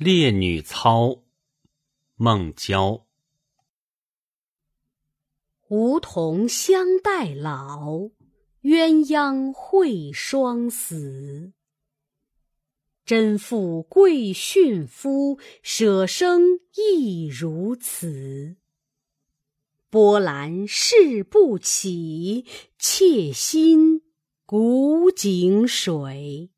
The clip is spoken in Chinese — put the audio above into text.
《烈女操》孟郊。梧桐相待老，鸳鸯会双死。贞妇贵殉夫，舍生亦如此。波澜誓不起，妾心古井水。